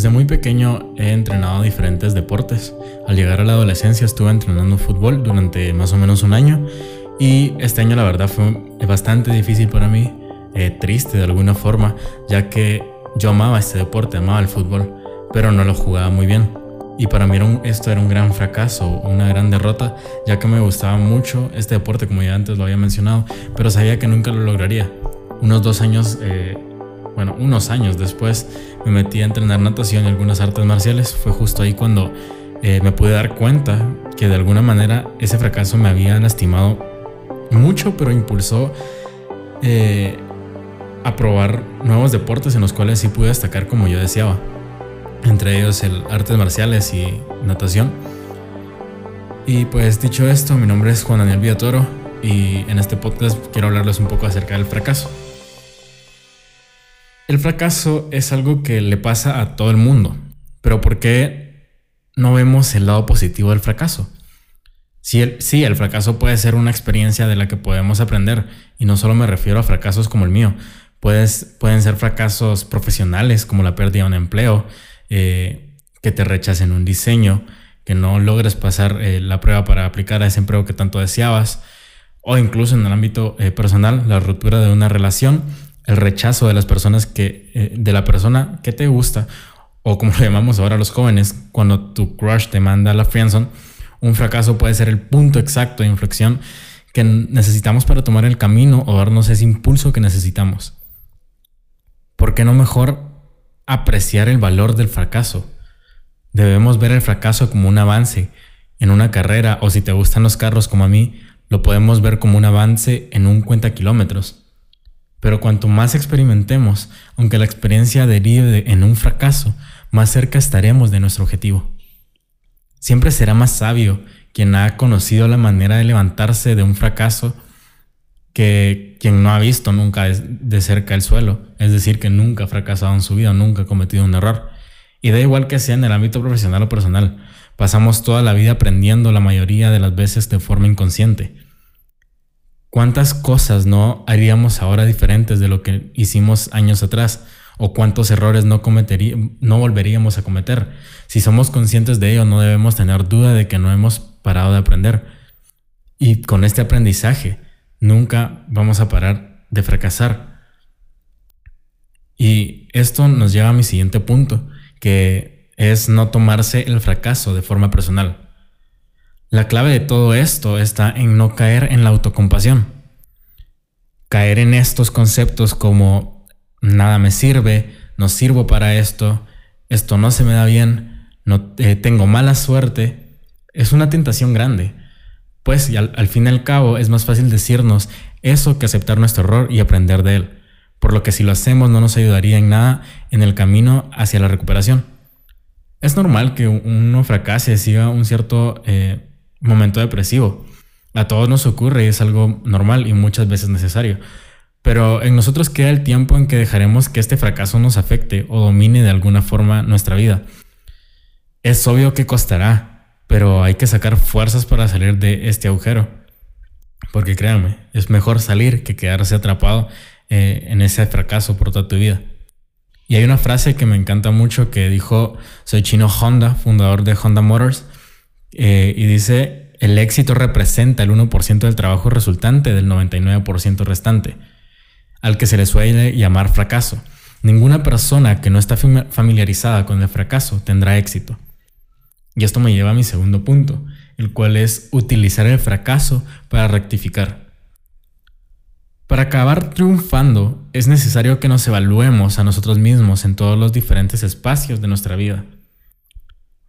Desde muy pequeño he entrenado diferentes deportes. Al llegar a la adolescencia estuve entrenando fútbol durante más o menos un año y este año la verdad fue bastante difícil para mí, eh, triste de alguna forma, ya que yo amaba este deporte, amaba el fútbol, pero no lo jugaba muy bien. Y para mí esto era un gran fracaso, una gran derrota, ya que me gustaba mucho este deporte, como ya antes lo había mencionado, pero sabía que nunca lo lograría. Unos dos años eh, bueno, unos años después me metí a entrenar natación y algunas artes marciales. Fue justo ahí cuando eh, me pude dar cuenta que de alguna manera ese fracaso me había lastimado mucho, pero impulsó eh, a probar nuevos deportes en los cuales sí pude destacar como yo deseaba. Entre ellos el artes marciales y natación. Y pues dicho esto, mi nombre es Juan Daniel Villatoro y en este podcast quiero hablarles un poco acerca del fracaso. El fracaso es algo que le pasa a todo el mundo, pero ¿por qué no vemos el lado positivo del fracaso? Sí el, sí, el fracaso puede ser una experiencia de la que podemos aprender, y no solo me refiero a fracasos como el mío, pueden ser fracasos profesionales como la pérdida de un empleo, eh, que te rechacen un diseño, que no logres pasar eh, la prueba para aplicar a ese empleo que tanto deseabas, o incluso en el ámbito eh, personal, la ruptura de una relación el rechazo de las personas que, eh, de la persona que te gusta, o como lo llamamos ahora los jóvenes, cuando tu crush te manda a la friendzone, un fracaso puede ser el punto exacto de inflexión que necesitamos para tomar el camino o darnos ese impulso que necesitamos. ¿Por qué no mejor apreciar el valor del fracaso? Debemos ver el fracaso como un avance en una carrera o si te gustan los carros como a mí, lo podemos ver como un avance en un cuenta kilómetros. Pero cuanto más experimentemos, aunque la experiencia derive en un fracaso, más cerca estaremos de nuestro objetivo. Siempre será más sabio quien ha conocido la manera de levantarse de un fracaso que quien no ha visto nunca de cerca el suelo, es decir, que nunca ha fracasado en su vida, nunca ha cometido un error. Y da igual que sea en el ámbito profesional o personal, pasamos toda la vida aprendiendo la mayoría de las veces de forma inconsciente. ¿Cuántas cosas no haríamos ahora diferentes de lo que hicimos años atrás? ¿O cuántos errores no, no volveríamos a cometer? Si somos conscientes de ello, no debemos tener duda de que no hemos parado de aprender. Y con este aprendizaje, nunca vamos a parar de fracasar. Y esto nos lleva a mi siguiente punto, que es no tomarse el fracaso de forma personal. La clave de todo esto está en no caer en la autocompasión. Caer en estos conceptos como nada me sirve, no sirvo para esto, esto no se me da bien, no eh, tengo mala suerte, es una tentación grande. Pues al, fin y al cabo es más fácil decirnos eso que aceptar nuestro error y aprender de él. Por lo que si lo hacemos no nos ayudaría en nada en el camino hacia la recuperación. Es normal que uno fracase, siga un cierto eh, momento depresivo. A todos nos ocurre y es algo normal y muchas veces necesario. Pero en nosotros queda el tiempo en que dejaremos que este fracaso nos afecte o domine de alguna forma nuestra vida. Es obvio que costará, pero hay que sacar fuerzas para salir de este agujero. Porque créanme, es mejor salir que quedarse atrapado eh, en ese fracaso por toda tu vida. Y hay una frase que me encanta mucho que dijo Soichino Honda, fundador de Honda Motors, eh, y dice, el éxito representa el 1% del trabajo resultante del 99% restante, al que se le suele llamar fracaso. Ninguna persona que no está familiarizada con el fracaso tendrá éxito. Y esto me lleva a mi segundo punto, el cual es utilizar el fracaso para rectificar. Para acabar triunfando es necesario que nos evaluemos a nosotros mismos en todos los diferentes espacios de nuestra vida.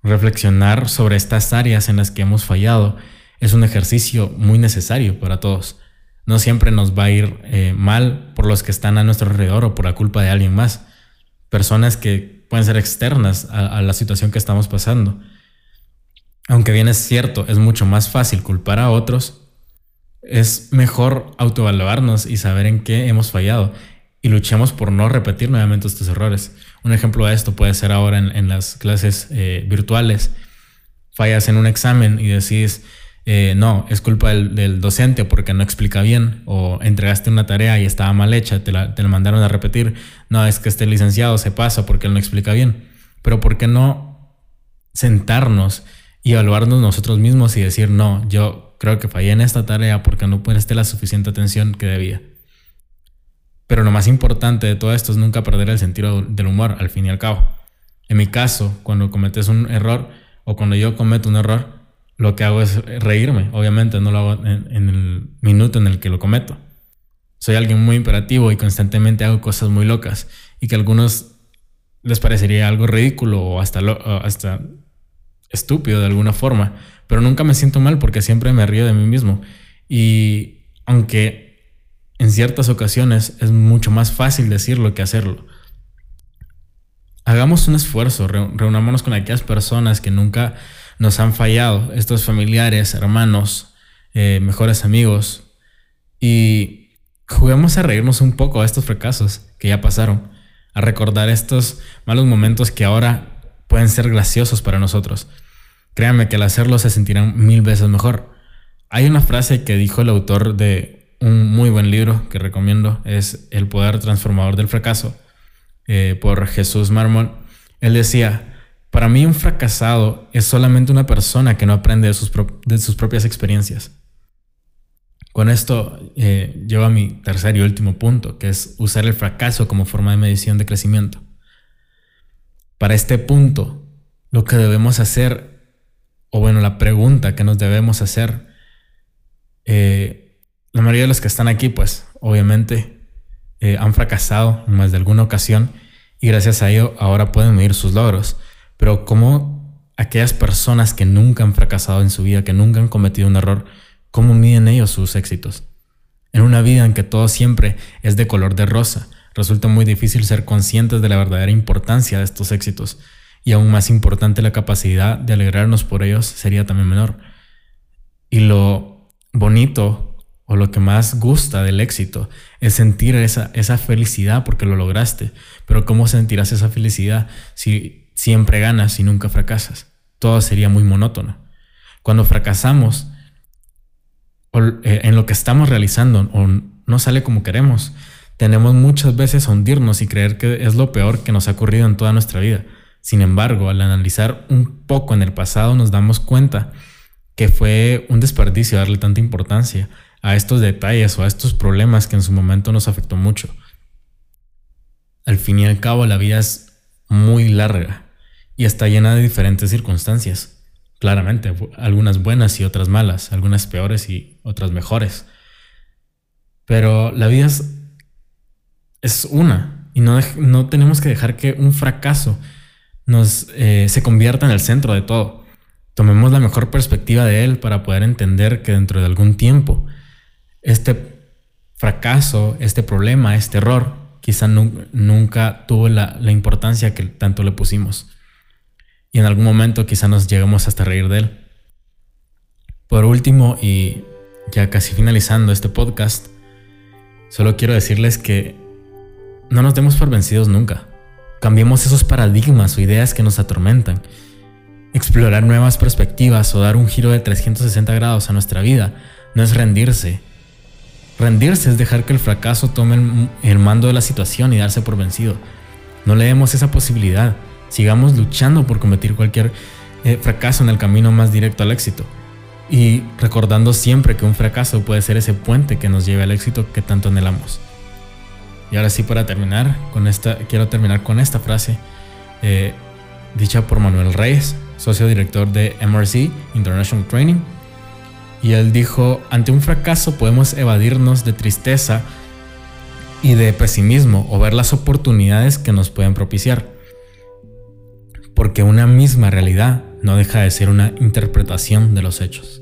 Reflexionar sobre estas áreas en las que hemos fallado es un ejercicio muy necesario para todos. No siempre nos va a ir eh, mal por los que están a nuestro alrededor o por la culpa de alguien más. Personas que pueden ser externas a, a la situación que estamos pasando. Aunque bien es cierto, es mucho más fácil culpar a otros, es mejor autoevaluarnos y saber en qué hemos fallado y luchemos por no repetir nuevamente estos errores. Un ejemplo de esto puede ser ahora en, las clases eh, virtuales. Fallas en un examen y decís, eh, no, es culpa del, docente porque no explica bien, o entregaste una tarea y estaba mal hecha, te la, te la mandaron a repetir, no, es que este licenciado se pasa porque él no explica bien. Pero ¿por qué no sentarnos y evaluarnos nosotros mismos y decir, no, yo creo que fallé en esta tarea porque no presté la suficiente atención que debía? Pero lo más importante de todo esto es nunca perder el sentido del humor, al fin y al cabo. En mi caso, cuando cometes un error o cuando yo cometo un error, lo que hago es reírme. Obviamente no lo hago en, el minuto en el que lo cometo. Soy alguien muy imperativo y constantemente hago cosas muy locas y que a algunos les parecería algo ridículo o hasta, hasta estúpido de alguna forma. Pero nunca me siento mal porque siempre me río de mí mismo. Y aunque en ciertas ocasiones es mucho más fácil decirlo que hacerlo hagamos un esfuerzo, reunámonos con aquellas personas que nunca nos han fallado, estos familiares, hermanos, eh, mejores amigos, y juguemos a reírnos un poco de estos fracasos que ya pasaron, a recordar estos malos momentos que ahora pueden ser graciosos para nosotros. Créanme que al hacerlo se sentirán mil veces mejor. Hay una frase que dijo el autor de un muy buen libro que recomiendo, es El poder transformador del fracaso eh, por Jesús Mármol, él decía, para mí un fracasado es solamente una persona que no aprende de sus, de sus propias experiencias. Con esto eh, llevo a mi tercer y último punto, que es usar el fracaso como forma de medición de crecimiento. Para este punto, lo que debemos hacer, o bueno, la pregunta que nos debemos hacer, eh, la mayoría de los que están aquí, pues obviamente eh, han fracasado en más de alguna ocasión y gracias a ello ahora pueden medir sus logros. Pero como aquellas personas que nunca han fracasado en su vida, que nunca han cometido un error, ¿cómo miden ellos sus éxitos? En una vida en que todo siempre es de color de rosa, resulta muy difícil ser conscientes de la verdadera importancia de estos éxitos y aún más importante la capacidad de alegrarnos por ellos sería también menor. Y lo bonito o lo que más gusta del éxito es sentir esa, esa felicidad porque lo lograste. Pero ¿cómo sentirás esa felicidad si siempre ganas y nunca fracasas? Todo sería muy monótono. Cuando fracasamos eh, en lo que estamos realizando o no sale como queremos, tenemos muchas veces a hundirnos y creer que es lo peor que nos ha ocurrido en toda nuestra vida. Sin embargo, al analizar un poco en el pasado nos damos cuenta que fue un desperdicio darle tanta importancia a estos detalles o a estos problemas que en su momento nos afectó mucho. Al fin y al cabo, la vida es muy larga y está llena de diferentes circunstancias. Claramente, algunas buenas y otras malas, algunas peores y otras mejores. Pero la vida es, una y no, no, tenemos que dejar que un fracaso nos, eh, se convierta en el centro de todo. Tomemos la mejor perspectiva de él para poder entender que dentro de algún tiempo este fracaso, este problema, este error, quizá nunca tuvo la, importancia que tanto le pusimos. Y en algún momento quizá nos lleguemos hasta reír de él. Por último, y ya casi finalizando este podcast, solo quiero decirles que no nos demos por vencidos nunca. Cambiemos esos paradigmas o ideas que nos atormentan. Explorar nuevas perspectivas o dar un giro de 360 grados a nuestra vida no es rendirse, Rendirse es dejar que el fracaso tome el, mando de la situación y darse por vencido. No le demos esa posibilidad. Sigamos luchando por cometer cualquier eh, fracaso en el camino más directo al éxito. Y recordando siempre que un fracaso puede ser ese puente que nos lleve al éxito que tanto anhelamos. Y ahora sí, para terminar, con esta, quiero terminar con esta frase eh, dicha por Manuel Reyes, socio director de MRC International Training y él dijo, ante un fracaso podemos evadirnos de tristeza y de pesimismo o ver las oportunidades que nos pueden propiciar. Porque una misma realidad no deja de ser una interpretación de los hechos.